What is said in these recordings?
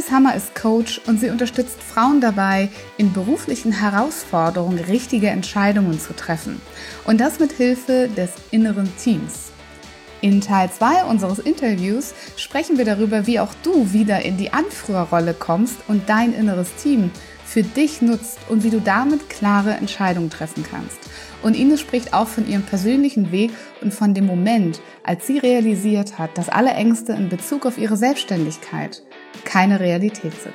Ines Hammer ist Coach und sie unterstützt Frauen dabei, in beruflichen Herausforderungen richtige Entscheidungen zu treffen. Und das mit Hilfe des inneren Teams. In Teil 2 unseres Interviews sprechen wir darüber, wie auch du wieder in die Anführerrolle kommst und dein inneres Team für dich nutzt und wie du damit klare Entscheidungen treffen kannst. Und Ines spricht auch von ihrem persönlichen Weg und von dem Moment, als sie realisiert hat, dass alle Ängste in Bezug auf ihre Selbstständigkeit keine Realität sind.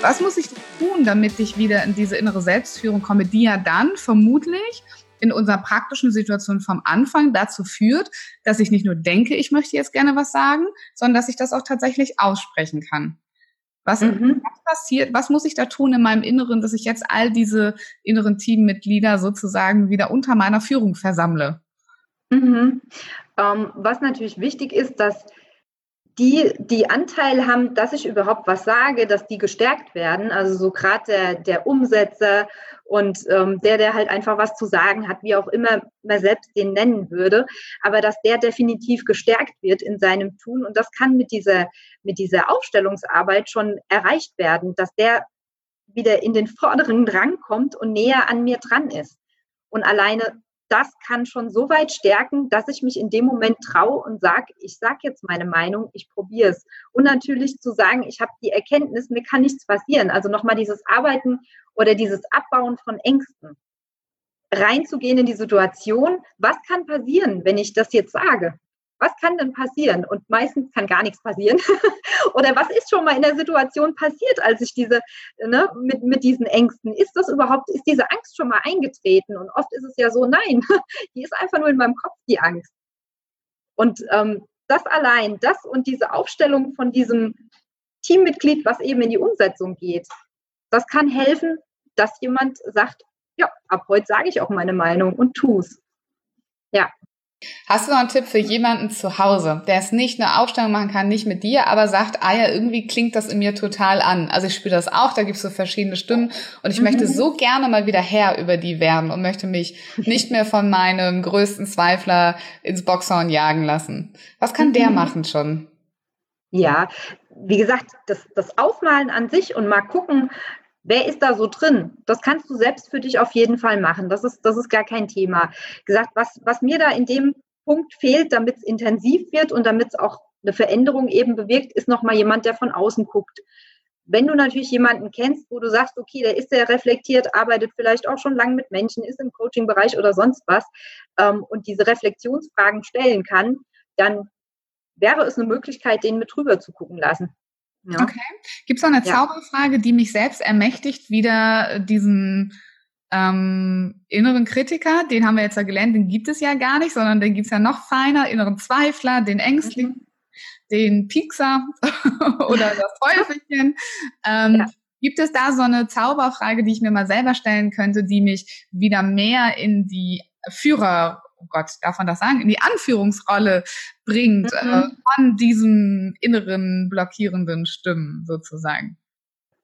Was muss ich tun, damit ich wieder in diese innere Selbstführung komme, die ja dann vermutlich in unserer praktischen Situation vom Anfang dazu führt, dass ich nicht nur denke, ich möchte jetzt gerne was sagen, sondern dass ich das auch tatsächlich aussprechen kann. Was, mhm. passiert, was muss ich da tun in meinem Inneren, dass ich jetzt all diese inneren Teammitglieder sozusagen wieder unter meiner Führung versammle? Mhm. Ähm, was natürlich wichtig ist, dass die, die Anteil haben, dass ich überhaupt was sage, dass die gestärkt werden. Also so gerade der, der Umsetzer und ähm, der, der halt einfach was zu sagen hat, wie auch immer man selbst den nennen würde, aber dass der definitiv gestärkt wird in seinem Tun. Und das kann mit dieser, mit dieser Aufstellungsarbeit schon erreicht werden, dass der wieder in den vorderen Rang kommt und näher an mir dran ist. Und alleine das kann schon so weit stärken, dass ich mich in dem Moment traue und sage, ich sage jetzt meine Meinung, ich probiere es. Und natürlich zu sagen, ich habe die Erkenntnis, mir kann nichts passieren. Also nochmal dieses Arbeiten oder dieses Abbauen von Ängsten. Reinzugehen in die Situation, was kann passieren, wenn ich das jetzt sage? Was kann denn passieren? Und meistens kann gar nichts passieren. Oder was ist schon mal in der Situation passiert, als ich diese, ne, mit, mit diesen Ängsten, ist das überhaupt, ist diese Angst schon mal eingetreten? Und oft ist es ja so, nein, die ist einfach nur in meinem Kopf, die Angst. Und ähm, das allein, das und diese Aufstellung von diesem Teammitglied, was eben in die Umsetzung geht, das kann helfen, dass jemand sagt, ja, ab heute sage ich auch meine Meinung und tu's. Ja. Hast du noch einen Tipp für jemanden zu Hause, der es nicht eine Aufstellung machen kann, nicht mit dir, aber sagt, ah ja, irgendwie klingt das in mir total an. Also ich spüre das auch, da gibt es so verschiedene Stimmen und ich mhm. möchte so gerne mal wieder Herr über die werden und möchte mich nicht mehr von meinem größten Zweifler ins Boxhorn jagen lassen. Was kann mhm. der machen schon? Ja, wie gesagt, das, das Aufmalen an sich und mal gucken, Wer ist da so drin? Das kannst du selbst für dich auf jeden Fall machen. Das ist, das ist gar kein Thema. Gesagt, was, was mir da in dem Punkt fehlt, damit es intensiv wird und damit es auch eine Veränderung eben bewirkt, ist nochmal jemand, der von außen guckt. Wenn du natürlich jemanden kennst, wo du sagst, okay, der ist sehr reflektiert, arbeitet vielleicht auch schon lange mit Menschen, ist im Coaching-Bereich oder sonst was ähm, und diese Reflexionsfragen stellen kann, dann wäre es eine Möglichkeit, den mit drüber zu gucken lassen. Ja. Okay. Gibt es noch eine ja. Zauberfrage, die mich selbst ermächtigt, wieder diesen ähm, inneren Kritiker, den haben wir jetzt ja gelernt, den gibt es ja gar nicht, sondern den gibt es ja noch feiner, inneren Zweifler, den Ängstlichen, mhm. den Piekser oder das Teufelchen. Ähm, ja. Gibt es da so eine Zauberfrage, die ich mir mal selber stellen könnte, die mich wieder mehr in die Führer oh Gott, darf man das sagen, in die Anführungsrolle bringt äh, mhm. äh, von diesen inneren blockierenden Stimmen sozusagen?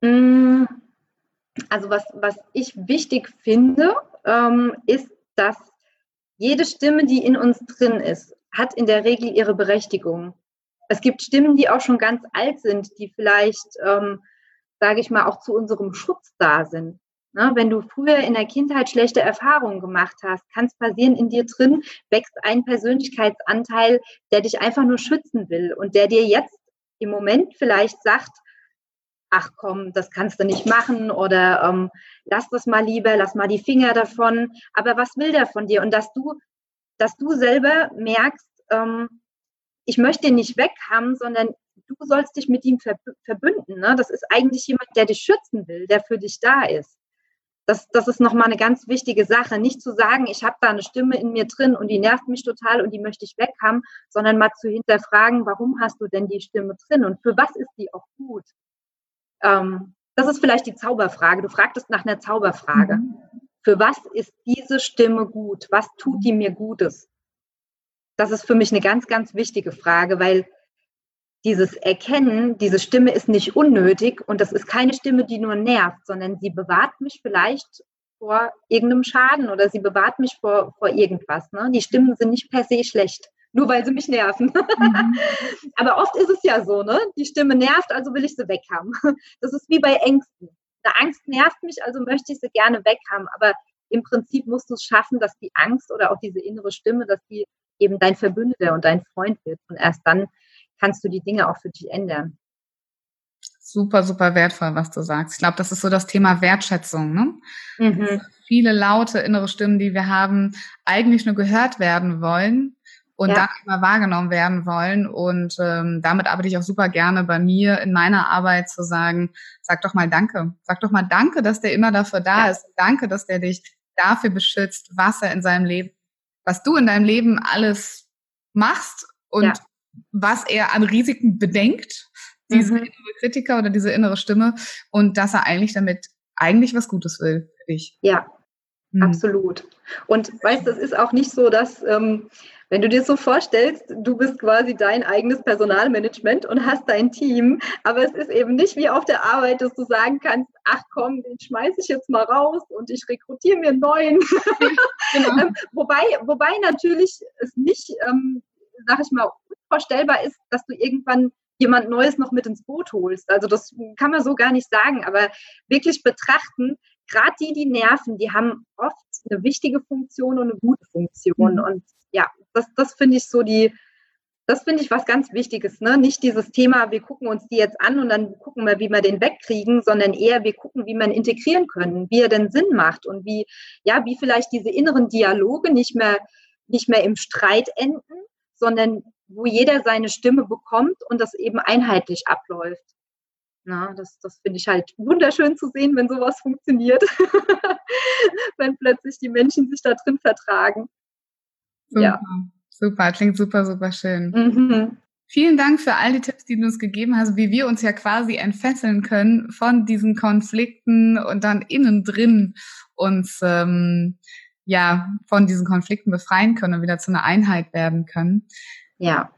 Mm, also was, was ich wichtig finde, ähm, ist, dass jede Stimme, die in uns drin ist, hat in der Regel ihre Berechtigung. Es gibt Stimmen, die auch schon ganz alt sind, die vielleicht, ähm, sage ich mal, auch zu unserem Schutz da sind. Ne, wenn du früher in der Kindheit schlechte Erfahrungen gemacht hast, kann es passieren, in dir drin wächst ein Persönlichkeitsanteil, der dich einfach nur schützen will und der dir jetzt im Moment vielleicht sagt, ach komm, das kannst du nicht machen oder ähm, lass das mal lieber, lass mal die Finger davon. Aber was will der von dir? Und dass du, dass du selber merkst, ähm, ich möchte ihn nicht weghaben, sondern du sollst dich mit ihm verbünden. Ne? Das ist eigentlich jemand, der dich schützen will, der für dich da ist. Das, das ist nochmal eine ganz wichtige Sache. Nicht zu sagen, ich habe da eine Stimme in mir drin und die nervt mich total und die möchte ich weg haben, sondern mal zu hinterfragen, warum hast du denn die Stimme drin und für was ist die auch gut? Ähm, das ist vielleicht die Zauberfrage. Du fragtest nach einer Zauberfrage. Mhm. Für was ist diese Stimme gut? Was tut die mir Gutes? Das ist für mich eine ganz, ganz wichtige Frage, weil dieses Erkennen, diese Stimme ist nicht unnötig und das ist keine Stimme, die nur nervt, sondern sie bewahrt mich vielleicht vor irgendeinem Schaden oder sie bewahrt mich vor, vor irgendwas. Ne? Die Stimmen sind nicht per se schlecht, nur weil sie mich nerven. Mhm. Aber oft ist es ja so, ne? Die Stimme nervt, also will ich sie weghaben. Das ist wie bei Ängsten. Eine Angst nervt mich, also möchte ich sie gerne weghaben. Aber im Prinzip musst du es schaffen, dass die Angst oder auch diese innere Stimme, dass die eben dein Verbündeter und dein Freund wird. Und erst dann kannst du die Dinge auch für dich ändern. Super, super wertvoll, was du sagst. Ich glaube, das ist so das Thema Wertschätzung. Ne? Mhm. Viele laute innere Stimmen, die wir haben, eigentlich nur gehört werden wollen und ja. dann immer wahrgenommen werden wollen. Und ähm, damit arbeite ich auch super gerne bei mir in meiner Arbeit zu sagen, sag doch mal Danke. Sag doch mal Danke, dass der immer dafür da ja. ist. Danke, dass der dich dafür beschützt, was er in seinem Leben, was du in deinem Leben alles machst und ja was er an Risiken bedenkt, diese mhm. innere Kritiker oder diese innere Stimme, und dass er eigentlich damit eigentlich was Gutes will für dich. Ja, mhm. absolut. Und weißt, das ist auch nicht so, dass ähm, wenn du dir so vorstellst, du bist quasi dein eigenes Personalmanagement und hast dein Team, aber es ist eben nicht wie auf der Arbeit, dass du sagen kannst, ach komm, den schmeiße ich jetzt mal raus und ich rekrutiere mir einen neuen. Genau. ähm, wobei, wobei natürlich es nicht, ähm, sag ich mal, unvorstellbar ist, dass du irgendwann jemand Neues noch mit ins Boot holst. Also das kann man so gar nicht sagen, aber wirklich betrachten, gerade die, die nerven, die haben oft eine wichtige Funktion und eine gute Funktion. Mhm. Und ja, das, das finde ich so die, das finde ich was ganz Wichtiges. Ne? Nicht dieses Thema, wir gucken uns die jetzt an und dann gucken wir, wie wir den wegkriegen, sondern eher, wir gucken, wie wir ihn integrieren können, wie er denn Sinn macht und wie, ja, wie vielleicht diese inneren Dialoge nicht mehr, nicht mehr im Streit enden, sondern wo jeder seine Stimme bekommt und das eben einheitlich abläuft. Na, das, das finde ich halt wunderschön zu sehen, wenn sowas funktioniert. wenn plötzlich die Menschen sich da drin vertragen. Super, ja. super, klingt super, super schön. Mhm. Vielen Dank für all die Tipps, die du uns gegeben hast, wie wir uns ja quasi entfesseln können von diesen Konflikten und dann innen drin uns ähm, ja von diesen Konflikten befreien können und wieder zu einer Einheit werden können. Ja.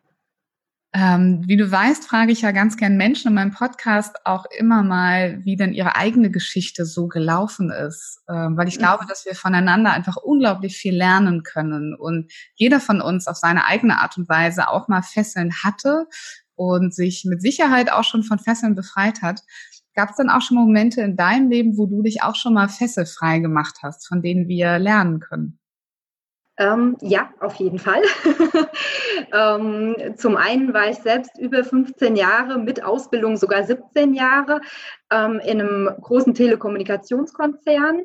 Ähm, wie du weißt, frage ich ja ganz gern Menschen in meinem Podcast auch immer mal, wie denn ihre eigene Geschichte so gelaufen ist, ähm, weil ich mhm. glaube, dass wir voneinander einfach unglaublich viel lernen können und jeder von uns auf seine eigene Art und Weise auch mal Fesseln hatte und sich mit Sicherheit auch schon von Fesseln befreit hat. Gab es dann auch schon Momente in deinem Leben, wo du dich auch schon mal fesselfrei gemacht hast, von denen wir lernen können? Ähm, ja, auf jeden Fall. ähm, zum einen war ich selbst über 15 Jahre mit Ausbildung sogar 17 Jahre ähm, in einem großen Telekommunikationskonzern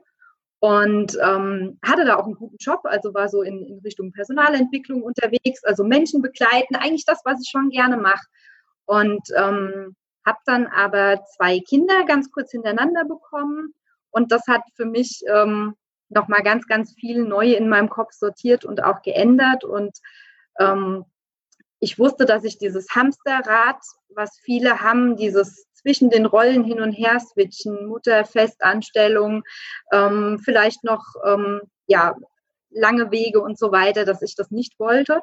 und ähm, hatte da auch einen guten Job, also war so in, in Richtung Personalentwicklung unterwegs, also Menschen begleiten, eigentlich das, was ich schon gerne mache. Und ähm, habe dann aber zwei Kinder ganz kurz hintereinander bekommen. Und das hat für mich ähm, nochmal ganz, ganz viel neu in meinem Kopf sortiert und auch geändert. Und ähm, ich wusste, dass ich dieses Hamsterrad, was viele haben, dieses zwischen den Rollen hin und her switchen, Mutter, Festanstellung, ähm, vielleicht noch ähm, ja, lange Wege und so weiter, dass ich das nicht wollte.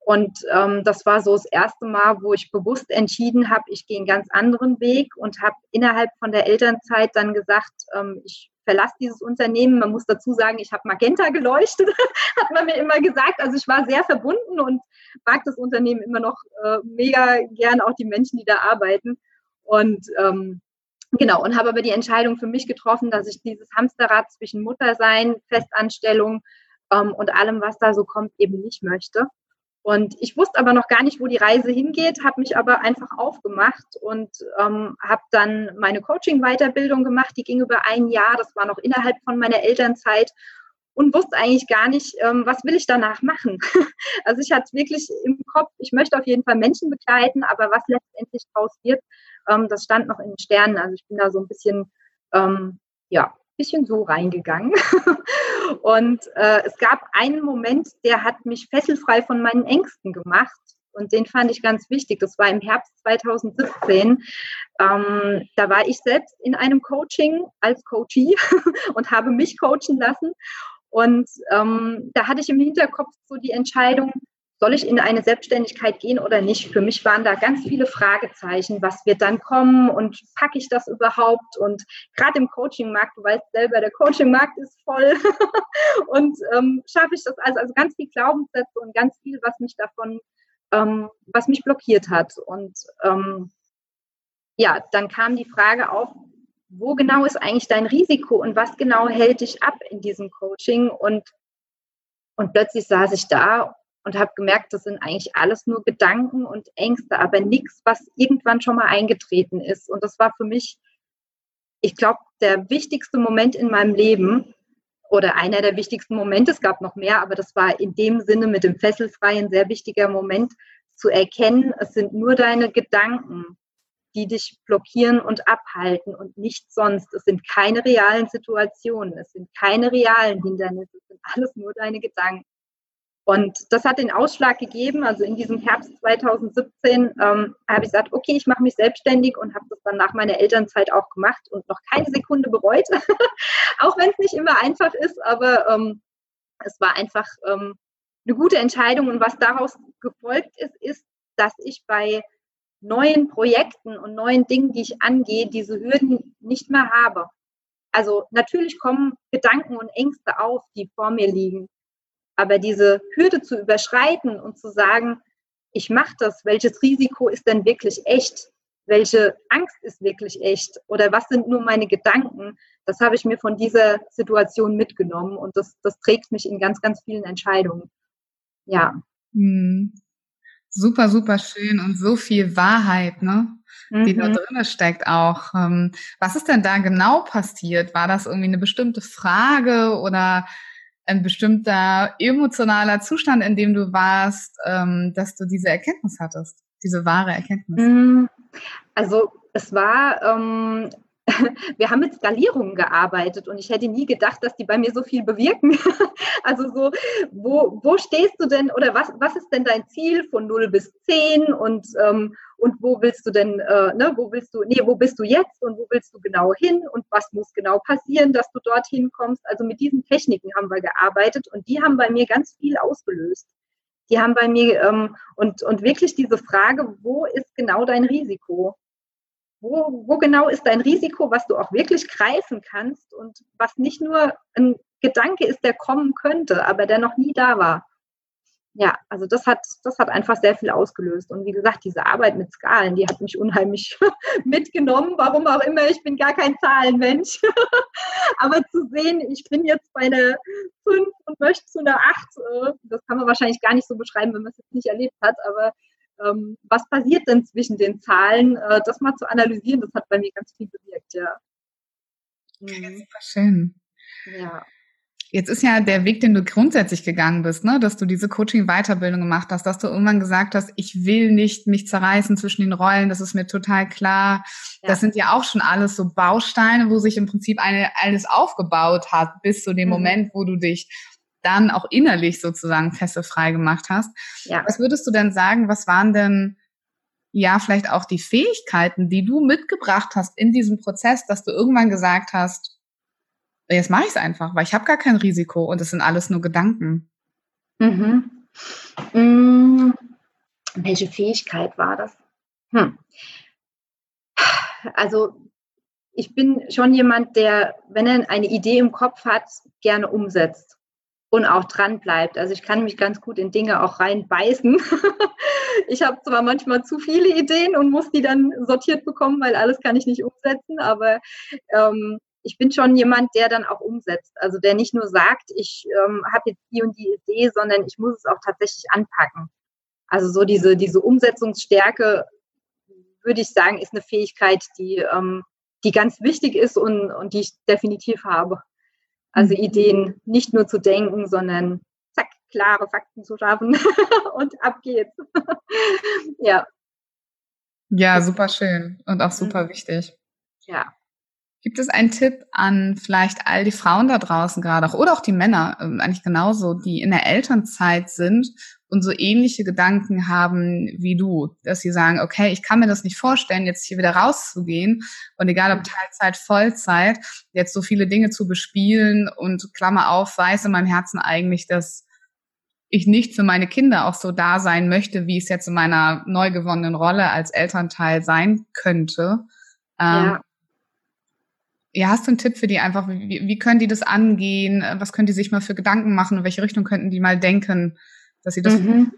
Und ähm, das war so das erste Mal, wo ich bewusst entschieden habe, ich gehe einen ganz anderen Weg und habe innerhalb von der Elternzeit dann gesagt, ähm, ich verlasse dieses Unternehmen. Man muss dazu sagen, ich habe Magenta geleuchtet, hat man mir immer gesagt. Also ich war sehr verbunden und mag das Unternehmen immer noch äh, mega gern, auch die Menschen, die da arbeiten. Und ähm, genau, und habe aber die Entscheidung für mich getroffen, dass ich dieses Hamsterrad zwischen Muttersein, Festanstellung ähm, und allem, was da so kommt, eben nicht möchte. Und ich wusste aber noch gar nicht, wo die Reise hingeht, habe mich aber einfach aufgemacht und ähm, habe dann meine Coaching-Weiterbildung gemacht. Die ging über ein Jahr, das war noch innerhalb von meiner Elternzeit und wusste eigentlich gar nicht, ähm, was will ich danach machen. also ich hatte wirklich im Kopf, ich möchte auf jeden Fall Menschen begleiten, aber was letztendlich draus wird, ähm, das stand noch in den Sternen. Also ich bin da so ein bisschen, ähm, ja, bisschen so reingegangen. und äh, es gab einen Moment, der hat mich fesselfrei von meinen Ängsten gemacht. Und den fand ich ganz wichtig. Das war im Herbst 2017. Ähm, da war ich selbst in einem Coaching als Coachie und habe mich coachen lassen. Und ähm, da hatte ich im Hinterkopf so die Entscheidung, soll ich in eine Selbstständigkeit gehen oder nicht? Für mich waren da ganz viele Fragezeichen, was wird dann kommen und packe ich das überhaupt? Und gerade im Coaching-Markt, du weißt selber, der Coaching-Markt ist voll und ähm, schaffe ich das also, also ganz viel Glaubenssätze und ganz viel, was mich davon, ähm, was mich blockiert hat. Und ähm, ja, dann kam die Frage auf, wo genau ist eigentlich dein Risiko und was genau hält dich ab in diesem Coaching? Und, und plötzlich saß ich da und habe gemerkt, das sind eigentlich alles nur Gedanken und Ängste, aber nichts, was irgendwann schon mal eingetreten ist. Und das war für mich, ich glaube, der wichtigste Moment in meinem Leben oder einer der wichtigsten Momente. Es gab noch mehr, aber das war in dem Sinne mit dem Fesselfreien sehr wichtiger Moment zu erkennen, es sind nur deine Gedanken, die dich blockieren und abhalten und nichts sonst. Es sind keine realen Situationen, es sind keine realen Hindernisse, es sind alles nur deine Gedanken. Und das hat den Ausschlag gegeben. Also in diesem Herbst 2017 ähm, habe ich gesagt, okay, ich mache mich selbstständig und habe das dann nach meiner Elternzeit auch gemacht und noch keine Sekunde bereut. auch wenn es nicht immer einfach ist, aber ähm, es war einfach ähm, eine gute Entscheidung. Und was daraus gefolgt ist, ist, dass ich bei neuen Projekten und neuen Dingen, die ich angehe, diese Hürden nicht mehr habe. Also natürlich kommen Gedanken und Ängste auf, die vor mir liegen. Aber diese Hürde zu überschreiten und zu sagen, ich mache das, welches Risiko ist denn wirklich echt? Welche Angst ist wirklich echt? Oder was sind nur meine Gedanken? Das habe ich mir von dieser Situation mitgenommen und das, das trägt mich in ganz, ganz vielen Entscheidungen. Ja. Hm. Super, super schön und so viel Wahrheit, ne? die mhm. da drin steckt auch. Ähm, was ist denn da genau passiert? War das irgendwie eine bestimmte Frage oder ein bestimmter emotionaler Zustand, in dem du warst, ähm, dass du diese Erkenntnis hattest, diese wahre Erkenntnis? Mm, also es war, ähm, wir haben mit Skalierungen gearbeitet und ich hätte nie gedacht, dass die bei mir so viel bewirken. also so, wo, wo stehst du denn oder was, was ist denn dein Ziel von 0 bis 10 und ähm, und wo willst du denn, äh, ne, wo willst du, nee, wo bist du jetzt und wo willst du genau hin und was muss genau passieren, dass du dorthin kommst. Also mit diesen Techniken haben wir gearbeitet und die haben bei mir ganz viel ausgelöst. Die haben bei mir ähm, und, und wirklich diese Frage, wo ist genau dein Risiko? Wo, wo genau ist dein Risiko, was du auch wirklich greifen kannst und was nicht nur ein Gedanke ist, der kommen könnte, aber der noch nie da war ja, also das hat, das hat einfach sehr viel ausgelöst. Und wie gesagt, diese Arbeit mit Skalen, die hat mich unheimlich mitgenommen. Warum auch immer, ich bin gar kein Zahlenmensch. Aber zu sehen, ich bin jetzt bei einer 5 und möchte zu einer 8, äh, das kann man wahrscheinlich gar nicht so beschreiben, wenn man es jetzt nicht erlebt hat. Aber ähm, was passiert denn zwischen den Zahlen? Äh, das mal zu analysieren, das hat bei mir ganz viel bewirkt, ja. Mhm. Super schön. Ja. Jetzt ist ja der Weg, den du grundsätzlich gegangen bist, ne? dass du diese Coaching-Weiterbildung gemacht hast, dass du irgendwann gesagt hast, ich will nicht mich zerreißen zwischen den Rollen, das ist mir total klar. Ja. Das sind ja auch schon alles so Bausteine, wo sich im Prinzip eine, alles aufgebaut hat, bis zu dem mhm. Moment, wo du dich dann auch innerlich sozusagen fesselfrei gemacht hast. Ja. Was würdest du denn sagen, was waren denn ja vielleicht auch die Fähigkeiten, die du mitgebracht hast in diesem Prozess, dass du irgendwann gesagt hast, jetzt mache ich es einfach, weil ich habe gar kein Risiko und es sind alles nur Gedanken. Mhm. Mhm. Welche Fähigkeit war das? Hm. Also ich bin schon jemand, der, wenn er eine Idee im Kopf hat, gerne umsetzt und auch dran bleibt. Also ich kann mich ganz gut in Dinge auch reinbeißen. ich habe zwar manchmal zu viele Ideen und muss die dann sortiert bekommen, weil alles kann ich nicht umsetzen, aber ähm, ich bin schon jemand, der dann auch umsetzt. Also der nicht nur sagt, ich ähm, habe jetzt die und die Idee, sondern ich muss es auch tatsächlich anpacken. Also so diese, diese Umsetzungsstärke, würde ich sagen, ist eine Fähigkeit, die, ähm, die ganz wichtig ist und, und die ich definitiv habe. Also mhm. Ideen nicht nur zu denken, sondern zack, klare Fakten zu schaffen und ab geht's. ja. Ja, super schön und auch super mhm. wichtig. Ja. Gibt es einen Tipp an vielleicht all die Frauen da draußen gerade auch oder auch die Männer ähm, eigentlich genauso, die in der Elternzeit sind und so ähnliche Gedanken haben wie du, dass sie sagen, okay, ich kann mir das nicht vorstellen, jetzt hier wieder rauszugehen und egal ob Teilzeit, Vollzeit, jetzt so viele Dinge zu bespielen und Klammer auf, weiß in meinem Herzen eigentlich, dass ich nicht für meine Kinder auch so da sein möchte, wie es jetzt in meiner neu gewonnenen Rolle als Elternteil sein könnte. Ähm, ja. Ja. hast du einen Tipp für die einfach? Wie, wie können die das angehen? Was können die sich mal für Gedanken machen? In welche Richtung könnten die mal denken, dass sie das mhm.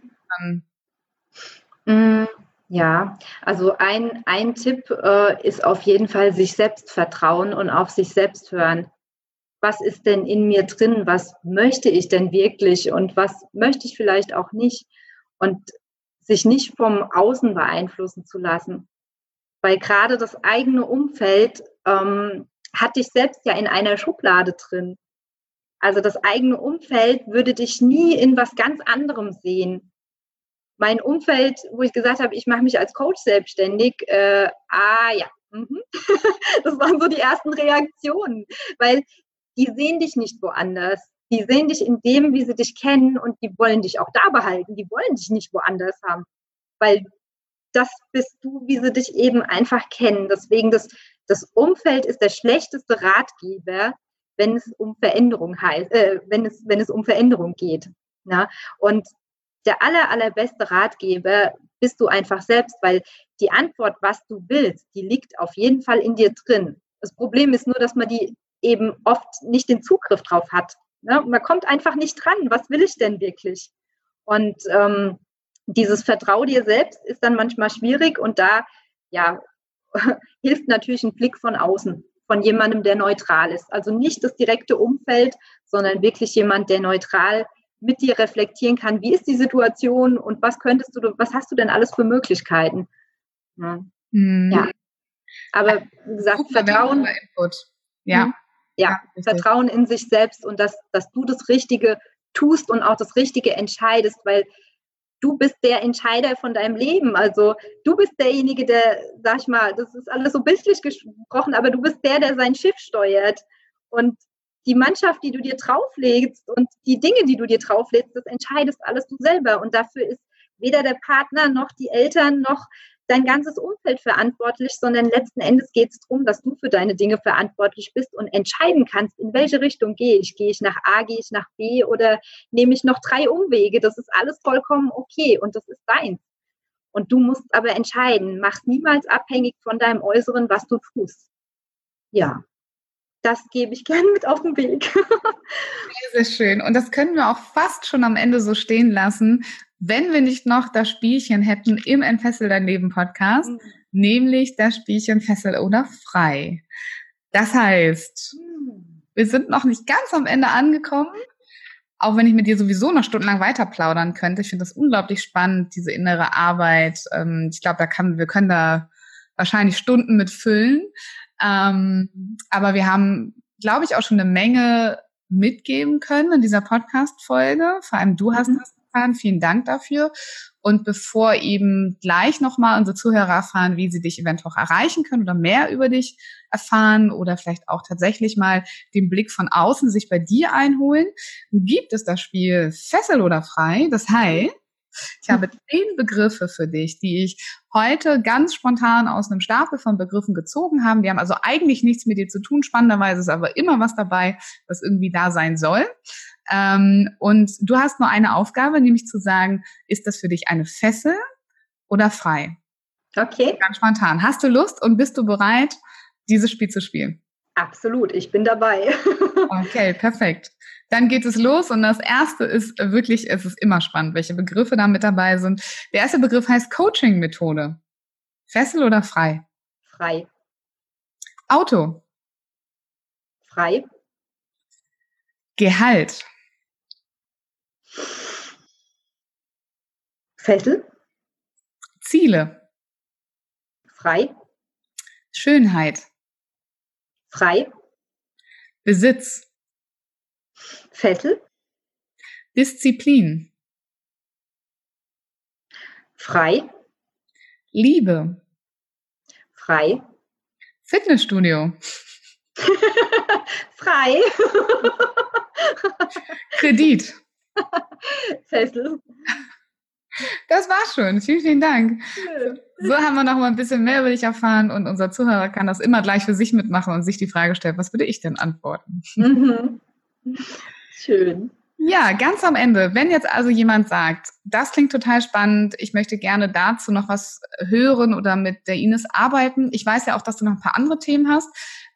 Mhm. Ja, also ein, ein Tipp äh, ist auf jeden Fall sich selbst vertrauen und auf sich selbst hören was ist denn in mir drin, was möchte ich denn wirklich und was möchte ich vielleicht auch nicht und sich nicht vom Außen beeinflussen zu lassen. Weil gerade das eigene Umfeld ähm, hat dich selbst ja in einer Schublade drin. Also das eigene Umfeld würde dich nie in was ganz anderem sehen. Mein Umfeld, wo ich gesagt habe, ich mache mich als Coach selbstständig, äh, ah ja, mhm. das waren so die ersten Reaktionen, weil die sehen dich nicht woanders. Die sehen dich in dem, wie sie dich kennen und die wollen dich auch da behalten. Die wollen dich nicht woanders haben, weil das bist du, wie sie dich eben einfach kennen. Deswegen das, das Umfeld ist der schlechteste Ratgeber, wenn es um Veränderung heißt, äh, wenn es wenn es um Veränderung geht. Ja? Und der aller allerbeste Ratgeber bist du einfach selbst, weil die Antwort, was du willst, die liegt auf jeden Fall in dir drin. Das Problem ist nur, dass man die eben oft nicht den Zugriff drauf hat. Ne? Man kommt einfach nicht dran. Was will ich denn wirklich? Und ähm, dieses Vertrau dir selbst ist dann manchmal schwierig und da ja, hilft natürlich ein Blick von außen, von jemandem, der neutral ist. Also nicht das direkte Umfeld, sondern wirklich jemand, der neutral mit dir reflektieren kann, wie ist die Situation und was könntest du, was hast du denn alles für Möglichkeiten? Ja. Mhm. ja. Aber wie gesagt, Vertrauen. Ja. Hm? Ja, Vertrauen in sich selbst und dass, dass du das Richtige tust und auch das Richtige entscheidest, weil du bist der Entscheider von deinem Leben. Also du bist derjenige, der, sag ich mal, das ist alles so bildlich gesprochen, aber du bist der, der sein Schiff steuert. Und die Mannschaft, die du dir drauflegst und die Dinge, die du dir drauflegst, das entscheidest alles du selber. Und dafür ist weder der Partner noch die Eltern noch dein ganzes Umfeld verantwortlich, sondern letzten Endes geht es darum, dass du für deine Dinge verantwortlich bist und entscheiden kannst, in welche Richtung gehe ich. Gehe ich nach A, gehe ich nach B oder nehme ich noch drei Umwege. Das ist alles vollkommen okay und das ist deins. Und du musst aber entscheiden, mach niemals abhängig von deinem Äußeren, was du tust. Ja, das gebe ich gerne mit auf den Weg. sehr, sehr schön. Und das können wir auch fast schon am Ende so stehen lassen wenn wir nicht noch das Spielchen hätten im Entfessel dein Leben Podcast, mhm. nämlich das Spielchen Fessel oder Frei. Das heißt, mhm. wir sind noch nicht ganz am Ende angekommen, auch wenn ich mit dir sowieso noch stundenlang weiter plaudern könnte. Ich finde das unglaublich spannend, diese innere Arbeit. Ähm, ich glaube, da kann, wir können da wahrscheinlich Stunden mit füllen. Ähm, aber wir haben, glaube ich, auch schon eine Menge mitgeben können in dieser Podcast-Folge. Vor allem du hast mhm. das erfahren. Vielen Dank dafür. Und bevor eben gleich nochmal unsere Zuhörer erfahren, wie sie dich eventuell auch erreichen können oder mehr über dich erfahren oder vielleicht auch tatsächlich mal den Blick von außen sich bei dir einholen, gibt es das Spiel Fessel oder Frei. Das heißt, ich habe zehn Begriffe für dich, die ich heute ganz spontan aus einem Stapel von Begriffen gezogen habe. Die haben also eigentlich nichts mit dir zu tun. Spannenderweise ist aber immer was dabei, was irgendwie da sein soll. Ähm, und du hast nur eine Aufgabe, nämlich zu sagen, ist das für dich eine Fessel oder frei? Okay. Ganz spontan. Hast du Lust und bist du bereit, dieses Spiel zu spielen? Absolut, ich bin dabei. okay, perfekt. Dann geht es los und das erste ist wirklich, es ist immer spannend, welche Begriffe da mit dabei sind. Der erste Begriff heißt Coaching-Methode. Fessel oder frei? Frei. Auto. Frei. Gehalt. Fessel. Ziele. Frei. Schönheit. Frei. Besitz. Fessel. Disziplin. Frei. Liebe. Frei. Fitnessstudio. Frei. Kredit. Fessel. Das war schon. Vielen, vielen Dank. So haben wir noch mal ein bisschen mehr über dich erfahren und unser Zuhörer kann das immer gleich für sich mitmachen und sich die Frage stellen, was würde ich denn antworten? Mhm. Schön. Ja, ganz am Ende, wenn jetzt also jemand sagt, das klingt total spannend, ich möchte gerne dazu noch was hören oder mit der Ines arbeiten. Ich weiß ja auch, dass du noch ein paar andere Themen hast.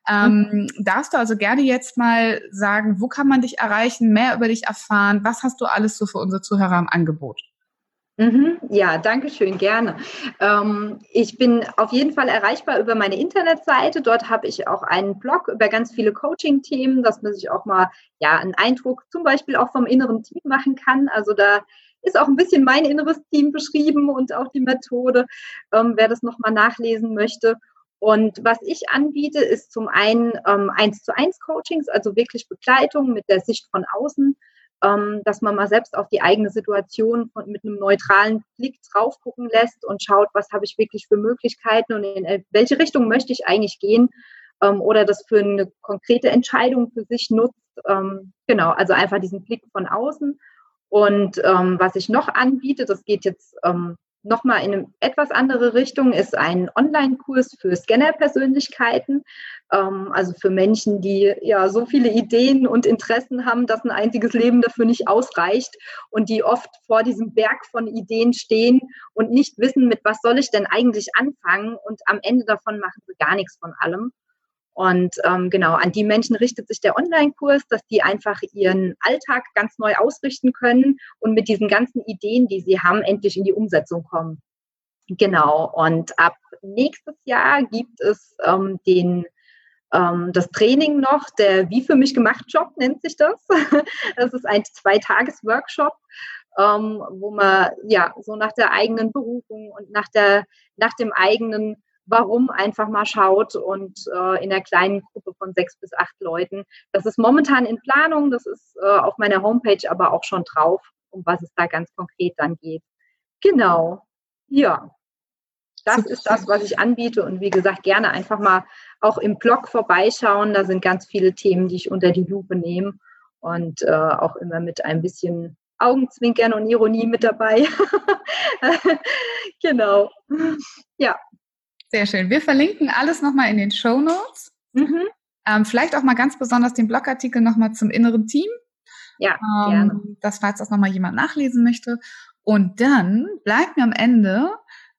Ähm, mhm. Darfst du also gerne jetzt mal sagen, wo kann man dich erreichen, mehr über dich erfahren? Was hast du alles so für unsere Zuhörer im Angebot? Mhm, ja, danke schön, gerne. Ähm, ich bin auf jeden Fall erreichbar über meine Internetseite. Dort habe ich auch einen Blog über ganz viele Coaching-Themen, dass man sich auch mal ja einen Eindruck zum Beispiel auch vom inneren Team machen kann. Also da ist auch ein bisschen mein inneres Team beschrieben und auch die Methode, ähm, wer das nochmal nachlesen möchte. Und was ich anbiete, ist zum einen ähm, eins zu eins Coachings, also wirklich Begleitung mit der Sicht von außen ähm, dass man mal selbst auf die eigene Situation von, mit einem neutralen Blick drauf gucken lässt und schaut, was habe ich wirklich für Möglichkeiten und in welche Richtung möchte ich eigentlich gehen ähm, oder das für eine konkrete Entscheidung für sich nutzt. Ähm, genau, also einfach diesen Blick von außen. Und ähm, was ich noch anbiete, das geht jetzt ähm, nochmal in eine etwas andere Richtung, ist ein Online-Kurs für Scanner-Persönlichkeiten. Ähm, also für Menschen, die ja so viele Ideen und Interessen haben, dass ein einziges Leben dafür nicht ausreicht und die oft vor diesem Berg von Ideen stehen und nicht wissen, mit was soll ich denn eigentlich anfangen und am Ende davon machen sie gar nichts von allem. Und ähm, genau, an die Menschen richtet sich der Online-Kurs, dass die einfach ihren Alltag ganz neu ausrichten können und mit diesen ganzen Ideen, die sie haben, endlich in die Umsetzung kommen. Genau, und ab nächstes Jahr gibt es ähm, den ähm, das Training noch, der Wie für mich gemacht Job nennt sich das. Das ist ein Zweitages-Workshop, ähm, wo man ja so nach der eigenen Berufung und nach, der, nach dem eigenen Warum einfach mal schaut und äh, in einer kleinen Gruppe von sechs bis acht Leuten. Das ist momentan in Planung, das ist äh, auf meiner Homepage aber auch schon drauf, um was es da ganz konkret dann geht. Genau, ja. Das ist das, was ich anbiete und wie gesagt, gerne einfach mal auch im Blog vorbeischauen. Da sind ganz viele Themen, die ich unter die Lupe nehme und äh, auch immer mit ein bisschen Augenzwinkern und Ironie mit dabei. genau. Ja. Sehr schön. Wir verlinken alles nochmal in den Show Notes. Mhm. Ähm, vielleicht auch mal ganz besonders den Blogartikel nochmal zum inneren Team. Ja, ähm, gerne. Das, falls das nochmal jemand nachlesen möchte. Und dann bleibt mir am Ende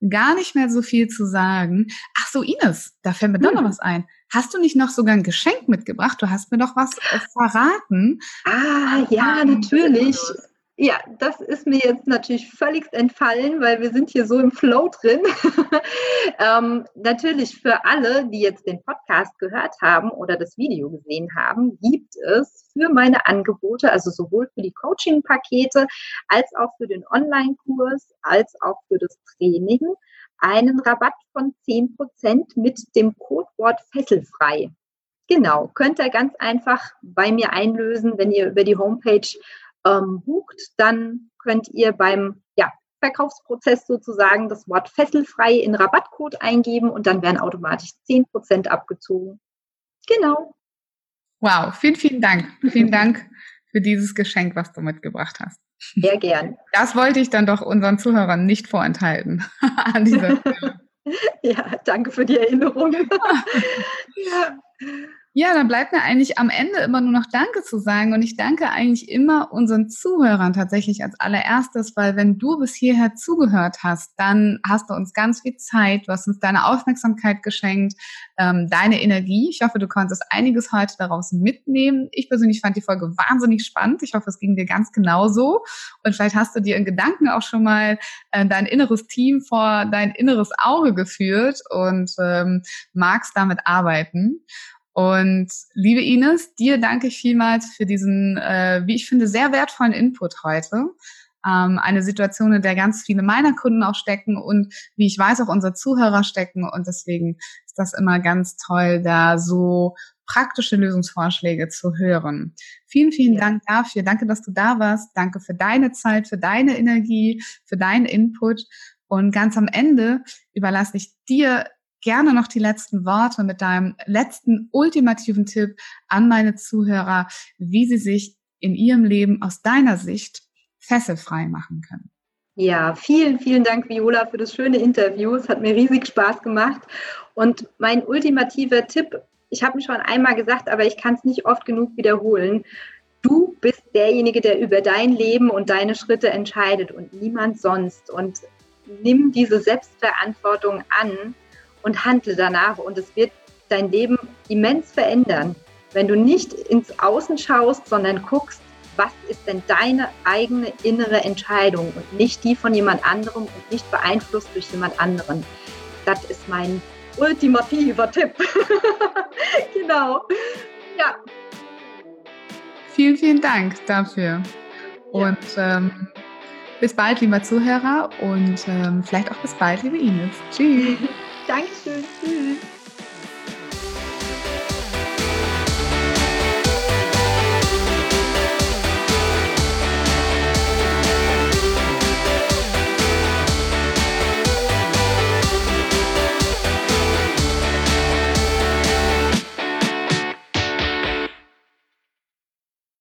gar nicht mehr so viel zu sagen. Ach so, Ines, da fällt mir doch noch hm. was ein. Hast du nicht noch sogar ein Geschenk mitgebracht? Du hast mir doch was äh, verraten. Ah, ja, natürlich. Ja, das ist mir jetzt natürlich völlig entfallen, weil wir sind hier so im Flow drin. ähm, natürlich für alle, die jetzt den Podcast gehört haben oder das Video gesehen haben, gibt es für meine Angebote, also sowohl für die Coaching-Pakete als auch für den Online-Kurs, als auch für das Training, einen Rabatt von 10% mit dem Codewort Fesselfrei. Genau, könnt ihr ganz einfach bei mir einlösen, wenn ihr über die Homepage ähm, bucht, dann könnt ihr beim ja, Verkaufsprozess sozusagen das Wort fesselfrei in Rabattcode eingeben und dann werden automatisch 10% abgezogen. Genau. Wow, vielen, vielen Dank. Vielen Dank für dieses Geschenk, was du mitgebracht hast. Sehr gern. Das wollte ich dann doch unseren Zuhörern nicht vorenthalten an dieser Stelle. ja, danke für die Erinnerung. ja. Ja, dann bleibt mir eigentlich am Ende immer nur noch Danke zu sagen. Und ich danke eigentlich immer unseren Zuhörern tatsächlich als allererstes, weil wenn du bis hierher zugehört hast, dann hast du uns ganz viel Zeit, du hast uns deine Aufmerksamkeit geschenkt, ähm, deine Energie. Ich hoffe, du konntest einiges heute daraus mitnehmen. Ich persönlich fand die Folge wahnsinnig spannend. Ich hoffe, es ging dir ganz genauso. Und vielleicht hast du dir in Gedanken auch schon mal äh, dein inneres Team vor dein inneres Auge geführt und ähm, magst damit arbeiten. Und liebe Ines, dir danke ich vielmals für diesen, äh, wie ich finde, sehr wertvollen Input heute. Ähm, eine Situation, in der ganz viele meiner Kunden auch stecken und wie ich weiß, auch unsere Zuhörer stecken. Und deswegen ist das immer ganz toll, da so praktische Lösungsvorschläge zu hören. Vielen, vielen ja. Dank dafür. Danke, dass du da warst. Danke für deine Zeit, für deine Energie, für deinen Input. Und ganz am Ende überlasse ich dir gerne noch die letzten Worte mit deinem letzten ultimativen Tipp an meine Zuhörer, wie sie sich in ihrem Leben aus deiner Sicht fesselfrei machen können. Ja, vielen, vielen Dank, Viola, für das schöne Interview. Es hat mir riesig Spaß gemacht. Und mein ultimativer Tipp, ich habe ihn schon einmal gesagt, aber ich kann es nicht oft genug wiederholen. Du bist derjenige, der über dein Leben und deine Schritte entscheidet und niemand sonst. Und nimm diese Selbstverantwortung an und handle danach. Und es wird dein Leben immens verändern, wenn du nicht ins Außen schaust, sondern guckst, was ist denn deine eigene innere Entscheidung und nicht die von jemand anderem und nicht beeinflusst durch jemand anderen. Das ist mein ultimativer Tipp. genau. Ja. Vielen, vielen Dank dafür. Und ähm, bis bald, lieber Zuhörer, und ähm, vielleicht auch bis bald, liebe Ines. Tschüss. Dankeschön. Tschüss.